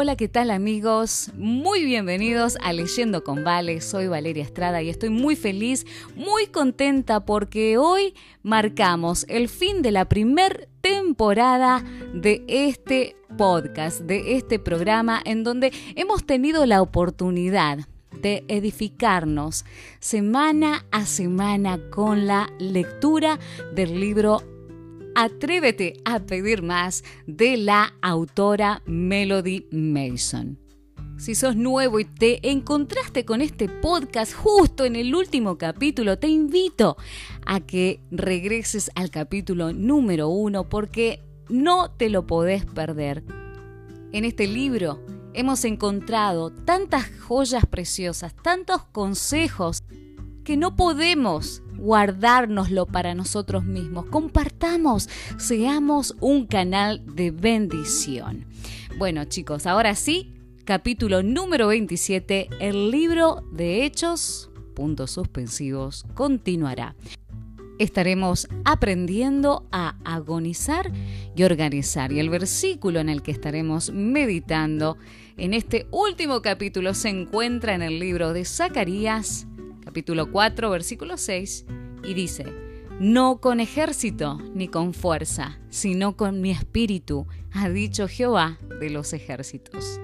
Hola, ¿qué tal amigos? Muy bienvenidos a Leyendo con Vale. Soy Valeria Estrada y estoy muy feliz, muy contenta porque hoy marcamos el fin de la primer temporada de este podcast, de este programa en donde hemos tenido la oportunidad de edificarnos semana a semana con la lectura del libro Atrévete a pedir más de la autora Melody Mason. Si sos nuevo y te encontraste con este podcast justo en el último capítulo, te invito a que regreses al capítulo número uno porque no te lo podés perder. En este libro hemos encontrado tantas joyas preciosas, tantos consejos que no podemos guardárnoslo para nosotros mismos. Compartamos, seamos un canal de bendición. Bueno chicos, ahora sí, capítulo número 27, el libro de Hechos, puntos suspensivos, continuará. Estaremos aprendiendo a agonizar y organizar. Y el versículo en el que estaremos meditando en este último capítulo se encuentra en el libro de Zacarías, capítulo 4, versículo 6, y dice, no con ejército ni con fuerza, sino con mi espíritu, ha dicho Jehová de los ejércitos.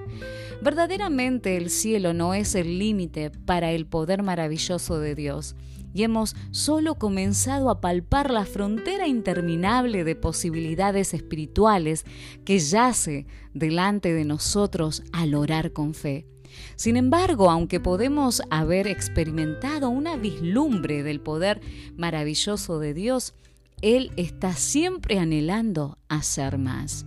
Verdaderamente el cielo no es el límite para el poder maravilloso de Dios, y hemos solo comenzado a palpar la frontera interminable de posibilidades espirituales que yace delante de nosotros al orar con fe. Sin embargo, aunque podemos haber experimentado una vislumbre del poder maravilloso de Dios, Él está siempre anhelando hacer más.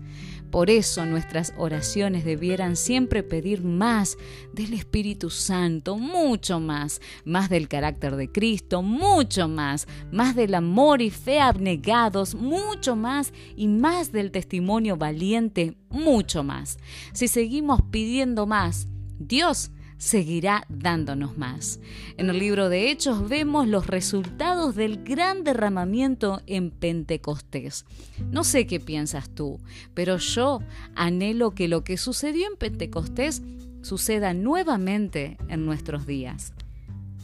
Por eso nuestras oraciones debieran siempre pedir más del Espíritu Santo, mucho más, más del carácter de Cristo, mucho más, más del amor y fe abnegados, mucho más y más del testimonio valiente, mucho más. Si seguimos pidiendo más, Dios seguirá dándonos más. En el libro de Hechos vemos los resultados del gran derramamiento en Pentecostés. No sé qué piensas tú, pero yo anhelo que lo que sucedió en Pentecostés suceda nuevamente en nuestros días.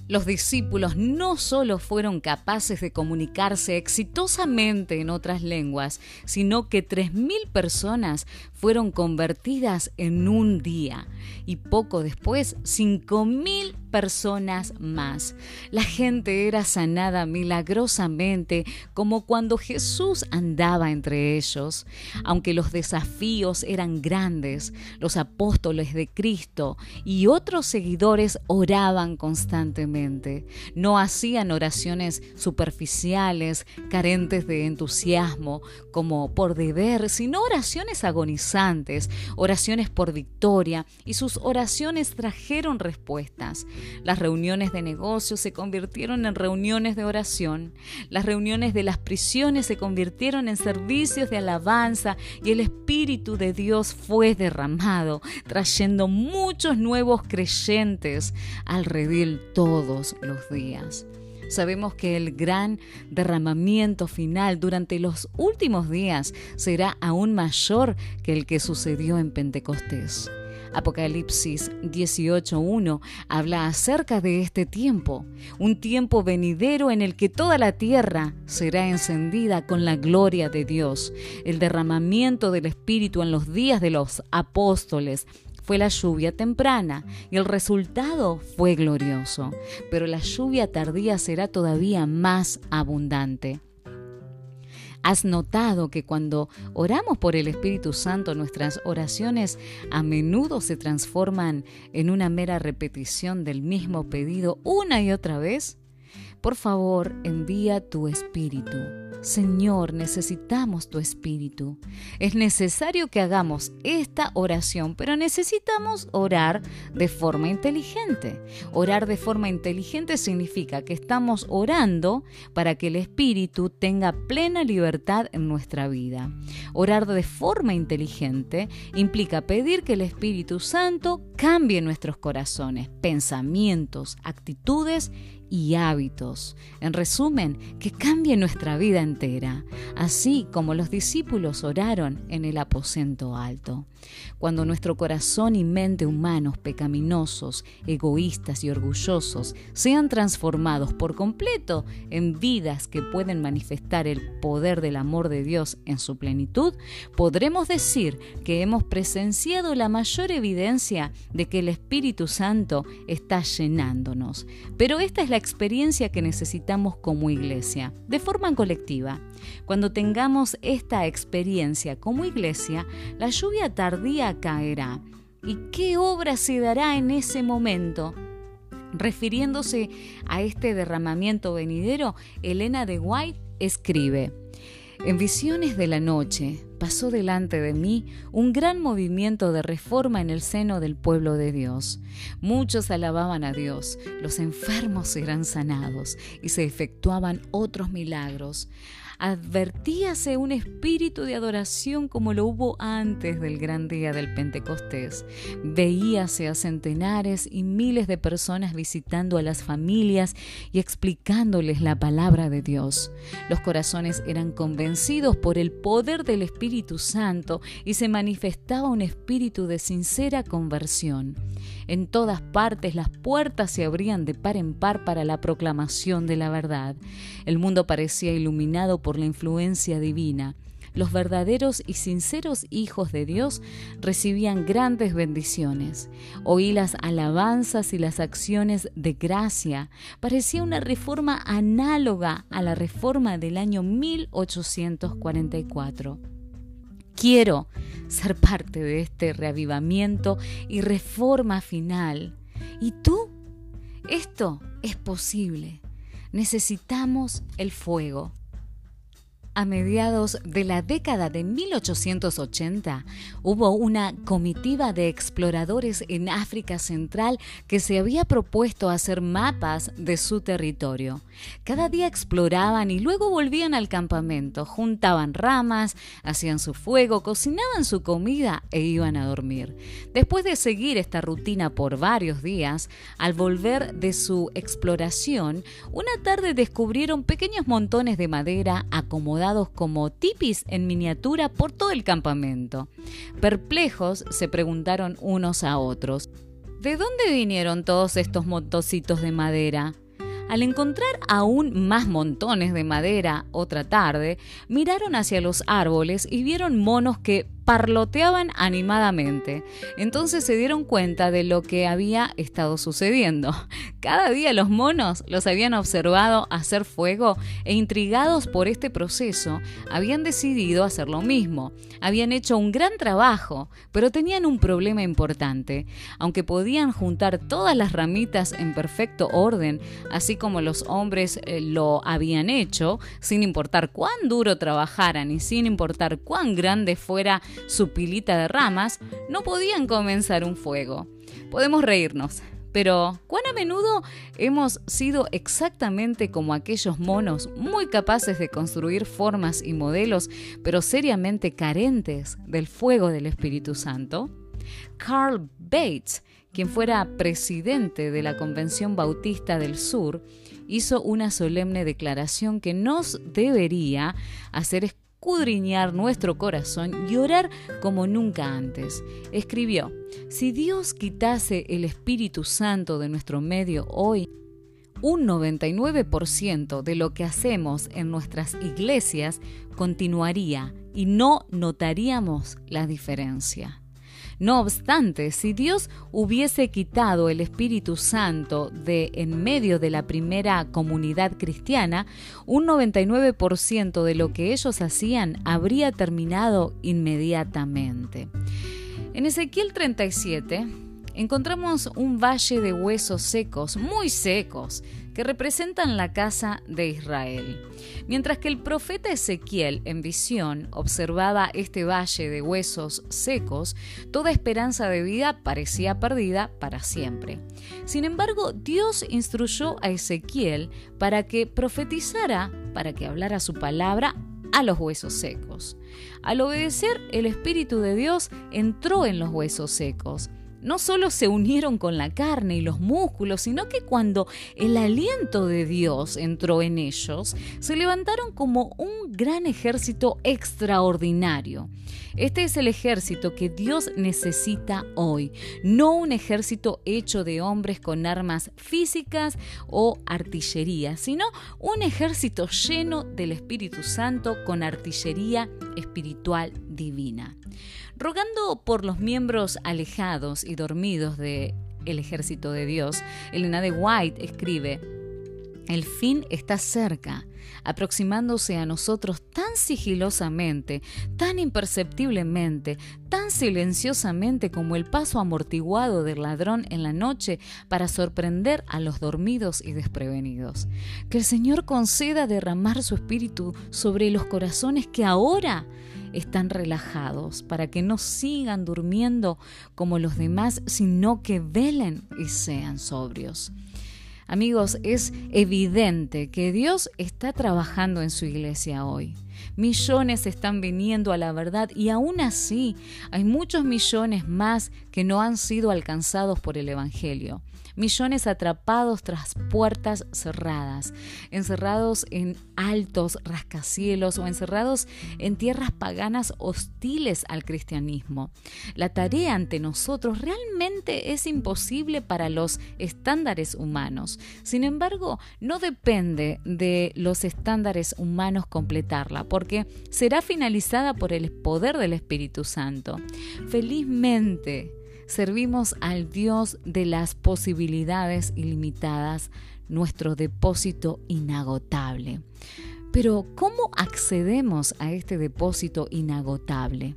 Los discípulos no solo fueron capaces de comunicarse exitosamente en otras lenguas, sino que 3.000 personas fueron convertidas en un día y poco después 5.000 personas más. La gente era sanada milagrosamente como cuando Jesús andaba entre ellos. Aunque los desafíos eran grandes, los apóstoles de Cristo y otros seguidores oraban constantemente. No hacían oraciones superficiales, carentes de entusiasmo, como por deber, sino oraciones agonizantes, oraciones por victoria, y sus oraciones trajeron respuestas. Las reuniones de negocios se convirtieron en reuniones de oración. Las reuniones de las prisiones se convirtieron en servicios de alabanza y el Espíritu de Dios fue derramado, trayendo muchos nuevos creyentes al redil todos los días. Sabemos que el gran derramamiento final durante los últimos días será aún mayor que el que sucedió en Pentecostés. Apocalipsis 18.1 habla acerca de este tiempo, un tiempo venidero en el que toda la tierra será encendida con la gloria de Dios. El derramamiento del Espíritu en los días de los apóstoles fue la lluvia temprana y el resultado fue glorioso, pero la lluvia tardía será todavía más abundante. ¿Has notado que cuando oramos por el Espíritu Santo nuestras oraciones a menudo se transforman en una mera repetición del mismo pedido una y otra vez? Por favor, envía tu Espíritu Señor, necesitamos tu espíritu. Es necesario que hagamos esta oración, pero necesitamos orar de forma inteligente. Orar de forma inteligente significa que estamos orando para que el espíritu tenga plena libertad en nuestra vida. Orar de forma inteligente implica pedir que el Espíritu Santo cambie nuestros corazones, pensamientos, actitudes y hábitos. En resumen, que cambie nuestra vida entera, así como los discípulos oraron en el aposento alto. Cuando nuestro corazón y mente humanos pecaminosos, egoístas y orgullosos sean transformados por completo en vidas que pueden manifestar el poder del amor de Dios en su plenitud, podremos decir que hemos presenciado la mayor evidencia de que el Espíritu Santo está llenándonos. Pero esta es la experiencia que necesitamos como iglesia, de forma colectiva. Cuando tengamos esta experiencia como iglesia, la lluvia tardía caerá. ¿Y qué obra se dará en ese momento? Refiriéndose a este derramamiento venidero, Elena de White escribe, en visiones de la noche pasó delante de mí un gran movimiento de reforma en el seno del pueblo de Dios. Muchos alababan a Dios, los enfermos eran sanados y se efectuaban otros milagros advertíase un espíritu de adoración como lo hubo antes del gran día del Pentecostés. Veíase a centenares y miles de personas visitando a las familias y explicándoles la palabra de Dios. Los corazones eran convencidos por el poder del Espíritu Santo y se manifestaba un espíritu de sincera conversión. En todas partes las puertas se abrían de par en par para la proclamación de la verdad. El mundo parecía iluminado por la influencia divina. Los verdaderos y sinceros hijos de Dios recibían grandes bendiciones. Oí las alabanzas y las acciones de gracia. Parecía una reforma análoga a la reforma del año 1844. Quiero ser parte de este reavivamiento y reforma final. ¿Y tú? Esto es posible. Necesitamos el fuego. A mediados de la década de 1880 hubo una comitiva de exploradores en África Central que se había propuesto hacer mapas de su territorio. Cada día exploraban y luego volvían al campamento, juntaban ramas, hacían su fuego, cocinaban su comida e iban a dormir. Después de seguir esta rutina por varios días, al volver de su exploración, una tarde descubrieron pequeños montones de madera acomodados como tipis en miniatura por todo el campamento. Perplejos se preguntaron unos a otros, ¿de dónde vinieron todos estos montocitos de madera? Al encontrar aún más montones de madera otra tarde, miraron hacia los árboles y vieron monos que parloteaban animadamente. Entonces se dieron cuenta de lo que había estado sucediendo. Cada día los monos los habían observado hacer fuego e intrigados por este proceso, habían decidido hacer lo mismo. Habían hecho un gran trabajo, pero tenían un problema importante. Aunque podían juntar todas las ramitas en perfecto orden, así como los hombres eh, lo habían hecho, sin importar cuán duro trabajaran y sin importar cuán grande fuera su pilita de ramas, no podían comenzar un fuego. Podemos reírnos, pero ¿cuán a menudo hemos sido exactamente como aquellos monos muy capaces de construir formas y modelos, pero seriamente carentes del fuego del Espíritu Santo? Carl Bates, quien fuera presidente de la Convención Bautista del Sur, hizo una solemne declaración que nos debería hacer escudriñar nuestro corazón y orar como nunca antes. Escribió, si Dios quitase el Espíritu Santo de nuestro medio hoy, un 99% de lo que hacemos en nuestras iglesias continuaría y no notaríamos la diferencia. No obstante, si Dios hubiese quitado el Espíritu Santo de en medio de la primera comunidad cristiana, un 99% de lo que ellos hacían habría terminado inmediatamente. En Ezequiel 37 encontramos un valle de huesos secos, muy secos, que representan la casa de Israel. Mientras que el profeta Ezequiel en visión observaba este valle de huesos secos, toda esperanza de vida parecía perdida para siempre. Sin embargo, Dios instruyó a Ezequiel para que profetizara, para que hablara su palabra a los huesos secos. Al obedecer, el Espíritu de Dios entró en los huesos secos no solo se unieron con la carne y los músculos, sino que cuando el aliento de Dios entró en ellos, se levantaron como un gran ejército extraordinario. Este es el ejército que Dios necesita hoy, no un ejército hecho de hombres con armas físicas o artillería, sino un ejército lleno del Espíritu Santo con artillería espiritual divina. Rogando por los miembros alejados y dormidos del el ejército de Dios, Elena de White escribe, el fin está cerca, aproximándose a nosotros tan sigilosamente, tan imperceptiblemente, tan silenciosamente como el paso amortiguado del ladrón en la noche para sorprender a los dormidos y desprevenidos. Que el Señor conceda derramar su espíritu sobre los corazones que ahora están relajados, para que no sigan durmiendo como los demás, sino que velen y sean sobrios. Amigos, es evidente que Dios está trabajando en su iglesia hoy. Millones están viniendo a la verdad y aún así hay muchos millones más que no han sido alcanzados por el Evangelio millones atrapados tras puertas cerradas, encerrados en altos rascacielos o encerrados en tierras paganas hostiles al cristianismo. La tarea ante nosotros realmente es imposible para los estándares humanos. Sin embargo, no depende de los estándares humanos completarla, porque será finalizada por el poder del Espíritu Santo. Felizmente, servimos al Dios de las posibilidades ilimitadas, nuestro depósito inagotable. Pero ¿cómo accedemos a este depósito inagotable?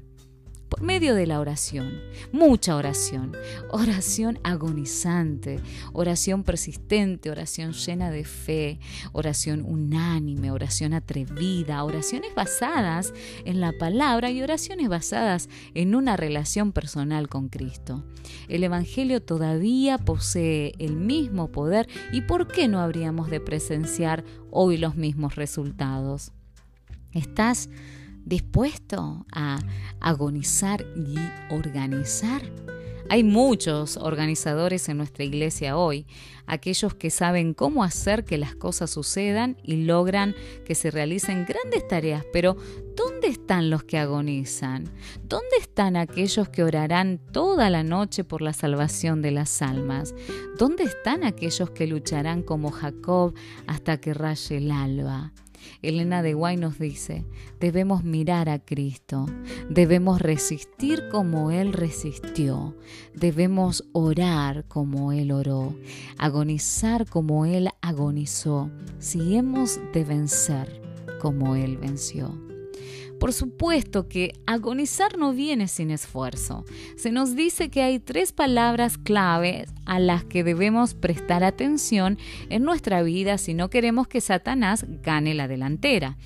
Por medio de la oración, mucha oración, oración agonizante, oración persistente, oración llena de fe, oración unánime, oración atrevida, oraciones basadas en la palabra y oraciones basadas en una relación personal con Cristo. El Evangelio todavía posee el mismo poder y ¿por qué no habríamos de presenciar hoy los mismos resultados? ¿Estás dispuesto a agonizar y organizar. Hay muchos organizadores en nuestra iglesia hoy, aquellos que saben cómo hacer que las cosas sucedan y logran que se realicen grandes tareas, pero ¿dónde están los que agonizan? ¿Dónde están aquellos que orarán toda la noche por la salvación de las almas? ¿Dónde están aquellos que lucharán como Jacob hasta que raye el alba? Elena de Guay nos dice, debemos mirar a Cristo, debemos resistir como Él resistió, debemos orar como Él oró, agonizar como Él agonizó, si hemos de vencer como Él venció. Por supuesto que agonizar no viene sin esfuerzo. Se nos dice que hay tres palabras clave a las que debemos prestar atención en nuestra vida si no queremos que Satanás gane la delantera.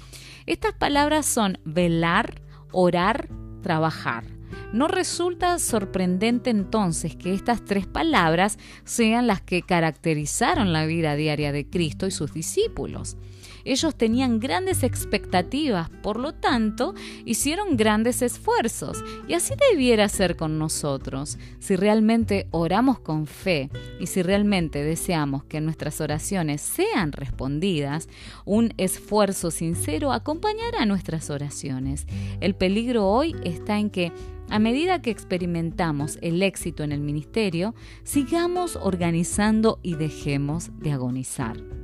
Estas palabras son velar, orar, trabajar. No resulta sorprendente entonces que estas tres palabras sean las que caracterizaron la vida diaria de Cristo y sus discípulos. Ellos tenían grandes expectativas, por lo tanto, hicieron grandes esfuerzos. Y así debiera ser con nosotros. Si realmente oramos con fe y si realmente deseamos que nuestras oraciones sean respondidas, un esfuerzo sincero acompañará nuestras oraciones. El peligro hoy está en que a medida que experimentamos el éxito en el ministerio, sigamos organizando y dejemos de agonizar.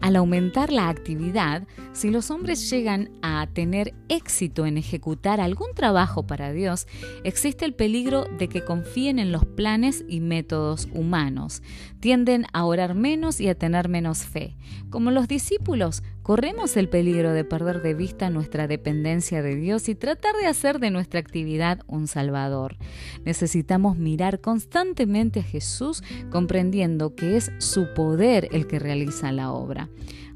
Al aumentar la actividad, si los hombres llegan a tener éxito en ejecutar algún trabajo para Dios, existe el peligro de que confíen en los planes y métodos humanos. Tienden a orar menos y a tener menos fe. Como los discípulos, corremos el peligro de perder de vista nuestra dependencia de Dios y tratar de hacer de nuestra actividad un Salvador. Necesitamos mirar constantemente a Jesús comprendiendo que es su poder el que realiza la obra.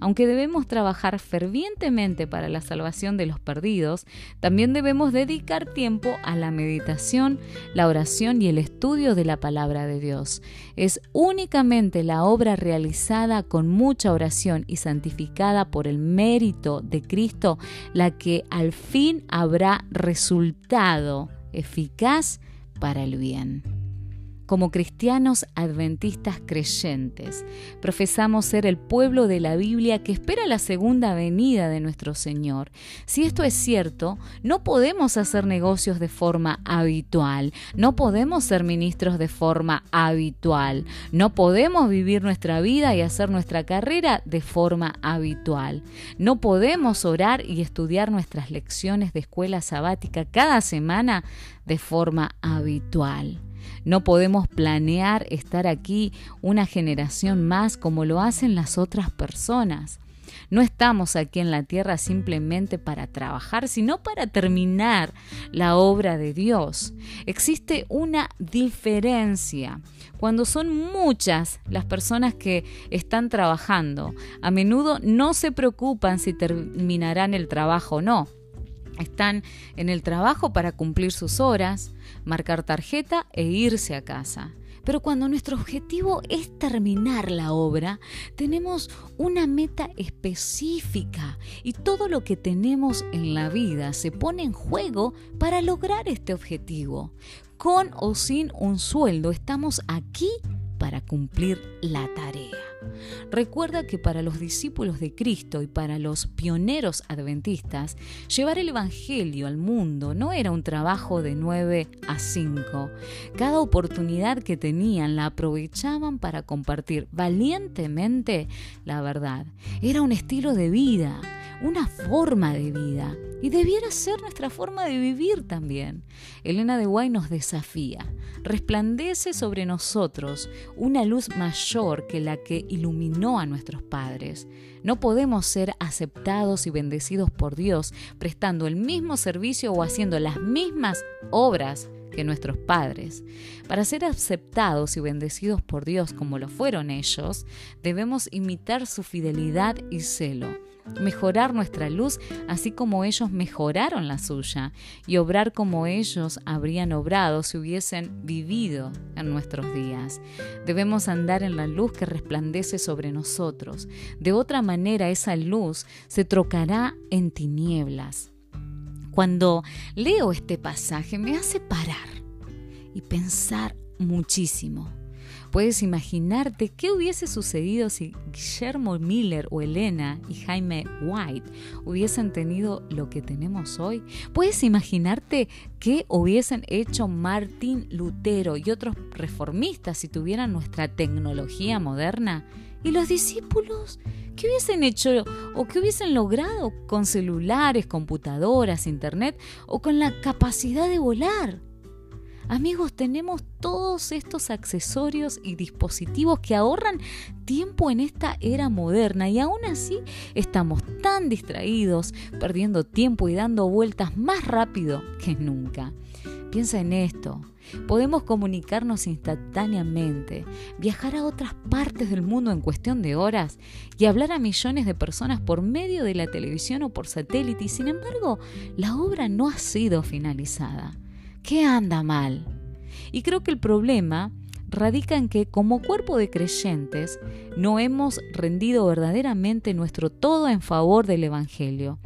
Aunque debemos trabajar fervientemente para la salvación de los perdidos, también debemos dedicar tiempo a la meditación, la oración y el estudio de la palabra de Dios. Es únicamente la obra realizada con mucha oración y santificada por el mérito de Cristo la que al fin habrá resultado eficaz para el bien. Como cristianos adventistas creyentes, profesamos ser el pueblo de la Biblia que espera la segunda venida de nuestro Señor. Si esto es cierto, no podemos hacer negocios de forma habitual, no podemos ser ministros de forma habitual, no podemos vivir nuestra vida y hacer nuestra carrera de forma habitual, no podemos orar y estudiar nuestras lecciones de escuela sabática cada semana de forma habitual. No podemos planear estar aquí una generación más como lo hacen las otras personas. No estamos aquí en la tierra simplemente para trabajar, sino para terminar la obra de Dios. Existe una diferencia. Cuando son muchas las personas que están trabajando, a menudo no se preocupan si terminarán el trabajo o no. Están en el trabajo para cumplir sus horas, marcar tarjeta e irse a casa. Pero cuando nuestro objetivo es terminar la obra, tenemos una meta específica y todo lo que tenemos en la vida se pone en juego para lograr este objetivo. Con o sin un sueldo, estamos aquí para cumplir la tarea. Recuerda que para los discípulos de Cristo y para los pioneros adventistas, llevar el Evangelio al mundo no era un trabajo de 9 a 5. Cada oportunidad que tenían la aprovechaban para compartir valientemente la verdad. Era un estilo de vida una forma de vida y debiera ser nuestra forma de vivir también. Elena de Guay nos desafía. Resplandece sobre nosotros una luz mayor que la que iluminó a nuestros padres. No podemos ser aceptados y bendecidos por Dios prestando el mismo servicio o haciendo las mismas obras que nuestros padres. Para ser aceptados y bendecidos por Dios como lo fueron ellos, debemos imitar su fidelidad y celo mejorar nuestra luz así como ellos mejoraron la suya y obrar como ellos habrían obrado si hubiesen vivido en nuestros días. Debemos andar en la luz que resplandece sobre nosotros. De otra manera esa luz se trocará en tinieblas. Cuando leo este pasaje me hace parar y pensar muchísimo. Puedes imaginarte qué hubiese sucedido si Guillermo Miller o Elena y Jaime White hubiesen tenido lo que tenemos hoy. Puedes imaginarte qué hubiesen hecho Martín Lutero y otros reformistas si tuvieran nuestra tecnología moderna. ¿Y los discípulos? ¿Qué hubiesen hecho o qué hubiesen logrado con celulares, computadoras, internet o con la capacidad de volar? Amigos, tenemos todos estos accesorios y dispositivos que ahorran tiempo en esta era moderna y aún así estamos tan distraídos, perdiendo tiempo y dando vueltas más rápido que nunca. Piensa en esto. Podemos comunicarnos instantáneamente, viajar a otras partes del mundo en cuestión de horas y hablar a millones de personas por medio de la televisión o por satélite y sin embargo la obra no ha sido finalizada. ¿Qué anda mal? Y creo que el problema radica en que como cuerpo de creyentes no hemos rendido verdaderamente nuestro todo en favor del Evangelio.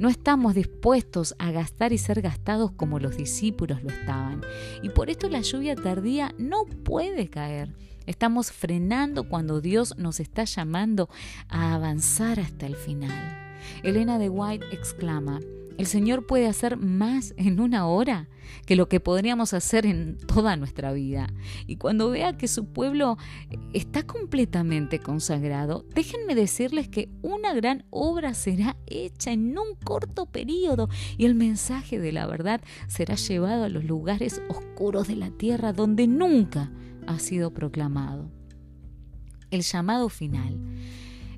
No estamos dispuestos a gastar y ser gastados como los discípulos lo estaban. Y por esto la lluvia tardía no puede caer. Estamos frenando cuando Dios nos está llamando a avanzar hasta el final. Elena de White exclama, el Señor puede hacer más en una hora que lo que podríamos hacer en toda nuestra vida. Y cuando vea que su pueblo está completamente consagrado, déjenme decirles que una gran obra será hecha en un corto periodo y el mensaje de la verdad será llevado a los lugares oscuros de la tierra donde nunca ha sido proclamado. El llamado final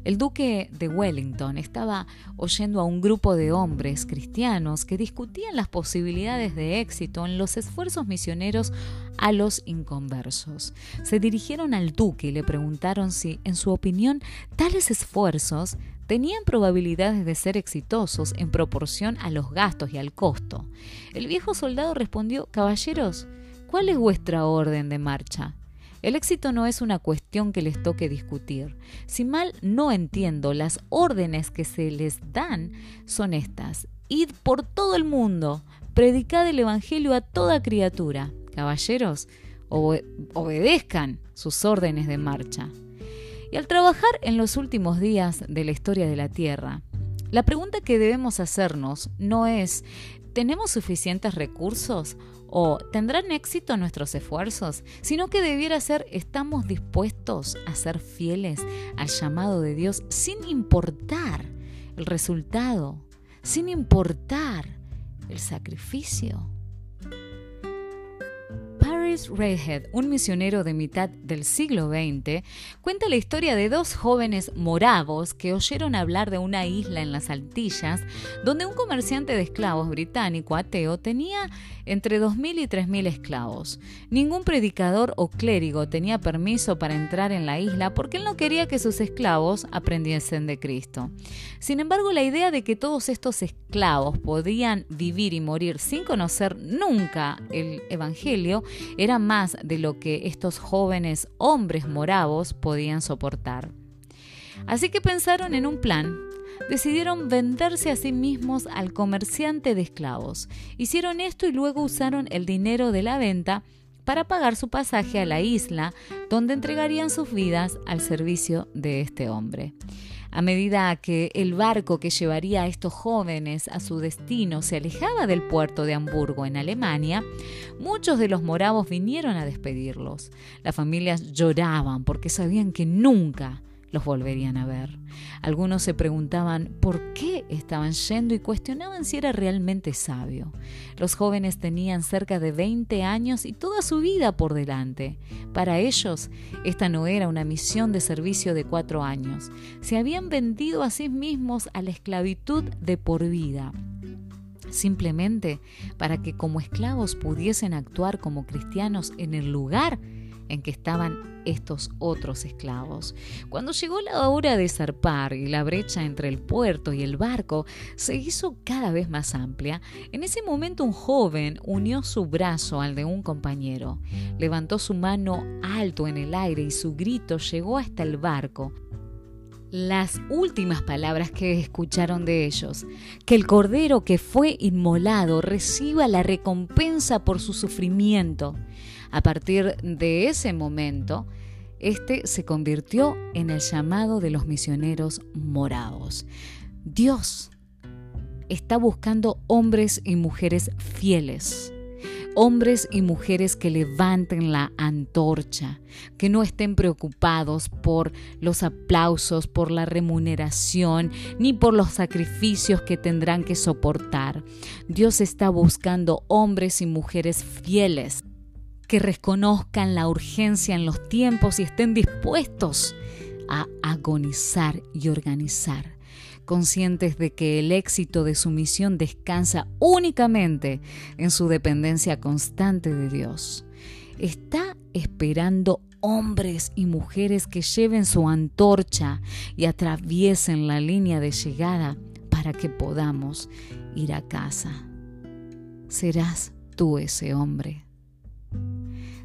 el duque de Wellington estaba oyendo a un grupo de hombres cristianos que discutían las posibilidades de éxito en los esfuerzos misioneros a los inconversos. Se dirigieron al duque y le preguntaron si, en su opinión, tales esfuerzos tenían probabilidades de ser exitosos en proporción a los gastos y al costo. El viejo soldado respondió, Caballeros, ¿cuál es vuestra orden de marcha? El éxito no es una cuestión que les toque discutir. Si mal no entiendo, las órdenes que se les dan son estas. Id por todo el mundo, predicad el Evangelio a toda criatura. Caballeros, obedezcan sus órdenes de marcha. Y al trabajar en los últimos días de la historia de la Tierra, la pregunta que debemos hacernos no es ¿tenemos suficientes recursos o tendrán éxito nuestros esfuerzos? Sino que debiera ser ¿estamos dispuestos a ser fieles al llamado de Dios sin importar el resultado, sin importar el sacrificio? Redhead, un misionero de mitad del siglo XX, cuenta la historia de dos jóvenes moravos que oyeron hablar de una isla en las Altillas donde un comerciante de esclavos británico ateo tenía entre 2.000 y 3.000 esclavos. Ningún predicador o clérigo tenía permiso para entrar en la isla porque él no quería que sus esclavos aprendiesen de Cristo. Sin embargo, la idea de que todos estos esclavos podían vivir y morir sin conocer nunca el Evangelio era más de lo que estos jóvenes hombres moravos podían soportar. Así que pensaron en un plan. Decidieron venderse a sí mismos al comerciante de esclavos. Hicieron esto y luego usaron el dinero de la venta para pagar su pasaje a la isla, donde entregarían sus vidas al servicio de este hombre. A medida que el barco que llevaría a estos jóvenes a su destino se alejaba del puerto de Hamburgo en Alemania, muchos de los moravos vinieron a despedirlos. Las familias lloraban porque sabían que nunca los volverían a ver. Algunos se preguntaban por qué estaban yendo y cuestionaban si era realmente sabio. Los jóvenes tenían cerca de 20 años y toda su vida por delante. Para ellos, esta no era una misión de servicio de cuatro años. Se habían vendido a sí mismos a la esclavitud de por vida simplemente para que como esclavos pudiesen actuar como cristianos en el lugar en que estaban estos otros esclavos. Cuando llegó la hora de zarpar y la brecha entre el puerto y el barco se hizo cada vez más amplia, en ese momento un joven unió su brazo al de un compañero, levantó su mano alto en el aire y su grito llegó hasta el barco las últimas palabras que escucharon de ellos, que el cordero que fue inmolado reciba la recompensa por su sufrimiento. A partir de ese momento, este se convirtió en el llamado de los misioneros morados. Dios está buscando hombres y mujeres fieles hombres y mujeres que levanten la antorcha, que no estén preocupados por los aplausos, por la remuneración, ni por los sacrificios que tendrán que soportar. Dios está buscando hombres y mujeres fieles que reconozcan la urgencia en los tiempos y estén dispuestos a agonizar y organizar conscientes de que el éxito de su misión descansa únicamente en su dependencia constante de Dios. Está esperando hombres y mujeres que lleven su antorcha y atraviesen la línea de llegada para que podamos ir a casa. Serás tú ese hombre.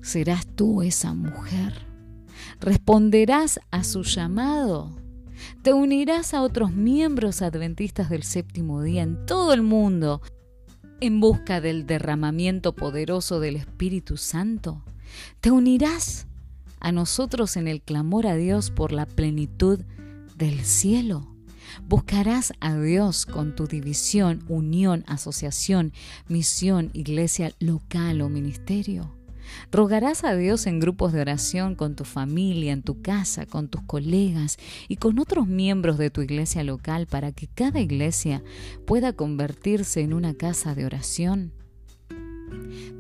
Serás tú esa mujer. Responderás a su llamado te unirás a otros miembros adventistas del séptimo día en todo el mundo en busca del derramamiento poderoso del Espíritu Santo. Te unirás a nosotros en el clamor a Dios por la plenitud del cielo. Buscarás a Dios con tu división, unión, asociación, misión, iglesia local o ministerio. Rogarás a Dios en grupos de oración con tu familia, en tu casa, con tus colegas y con otros miembros de tu iglesia local para que cada iglesia pueda convertirse en una casa de oración.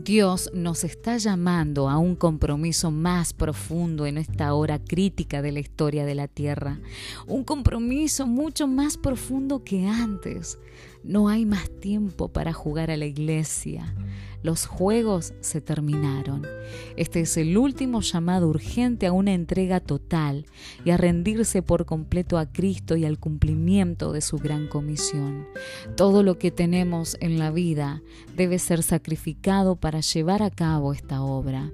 Dios nos está llamando a un compromiso más profundo en esta hora crítica de la historia de la tierra, un compromiso mucho más profundo que antes. No hay más tiempo para jugar a la iglesia. Los juegos se terminaron. Este es el último llamado urgente a una entrega total y a rendirse por completo a Cristo y al cumplimiento de su gran comisión. Todo lo que tenemos en la vida debe ser sacrificado para llevar a cabo esta obra.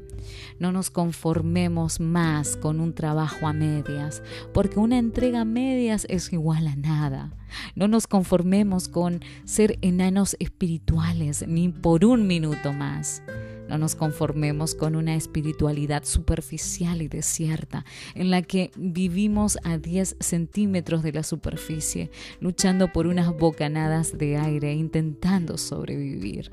No nos conformemos más con un trabajo a medias, porque una entrega a medias es igual a nada. No nos conformemos con ser enanos espirituales ni por un minuto más. No nos conformemos con una espiritualidad superficial y desierta, en la que vivimos a 10 centímetros de la superficie, luchando por unas bocanadas de aire, intentando sobrevivir.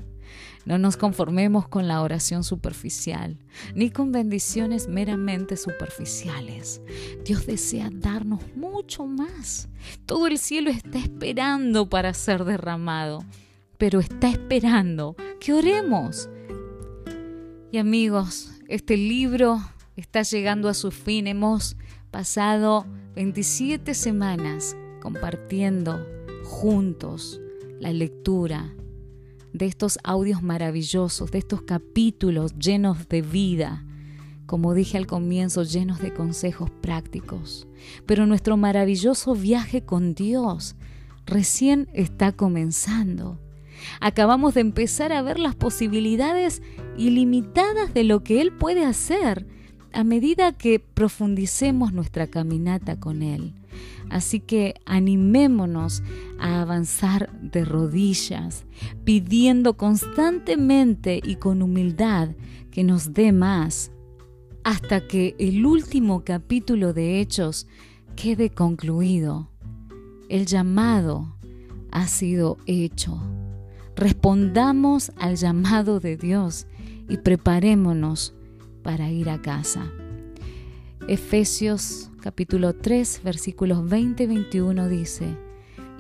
No nos conformemos con la oración superficial, ni con bendiciones meramente superficiales. Dios desea darnos mucho más. Todo el cielo está esperando para ser derramado, pero está esperando que oremos. Y amigos, este libro está llegando a su fin. Hemos pasado 27 semanas compartiendo juntos la lectura de estos audios maravillosos, de estos capítulos llenos de vida, como dije al comienzo, llenos de consejos prácticos. Pero nuestro maravilloso viaje con Dios recién está comenzando. Acabamos de empezar a ver las posibilidades ilimitadas de lo que Él puede hacer a medida que profundicemos nuestra caminata con Él. Así que animémonos a avanzar de rodillas, pidiendo constantemente y con humildad que nos dé más, hasta que el último capítulo de Hechos quede concluido. El llamado ha sido hecho. Respondamos al llamado de Dios y preparémonos para ir a casa. Efesios capítulo 3 versículos 20 y 21 dice,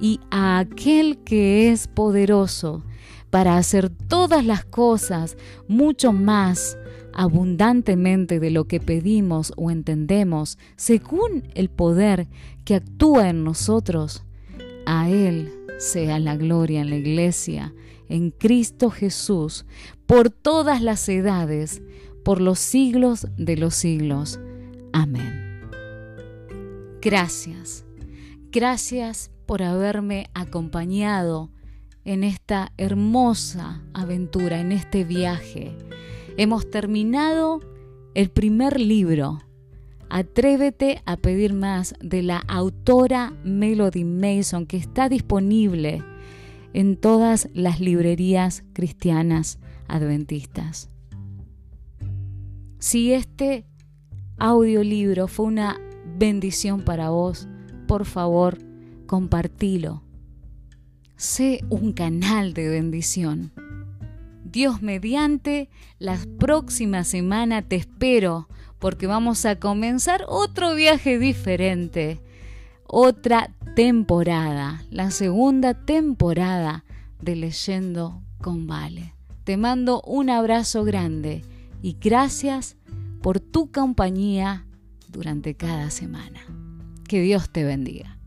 y a aquel que es poderoso para hacer todas las cosas mucho más abundantemente de lo que pedimos o entendemos, según el poder que actúa en nosotros, a Él sea la gloria en la iglesia, en Cristo Jesús, por todas las edades, por los siglos de los siglos. Amén. Gracias, gracias por haberme acompañado en esta hermosa aventura, en este viaje. Hemos terminado el primer libro. Atrévete a pedir más de la autora Melody Mason que está disponible en todas las librerías cristianas adventistas. Si este audiolibro fue una bendición para vos, por favor, compartilo. Sé un canal de bendición. Dios mediante, la próxima semana te espero porque vamos a comenzar otro viaje diferente, otra temporada, la segunda temporada de Leyendo con Vale. Te mando un abrazo grande y gracias por tu compañía durante cada semana. Que Dios te bendiga.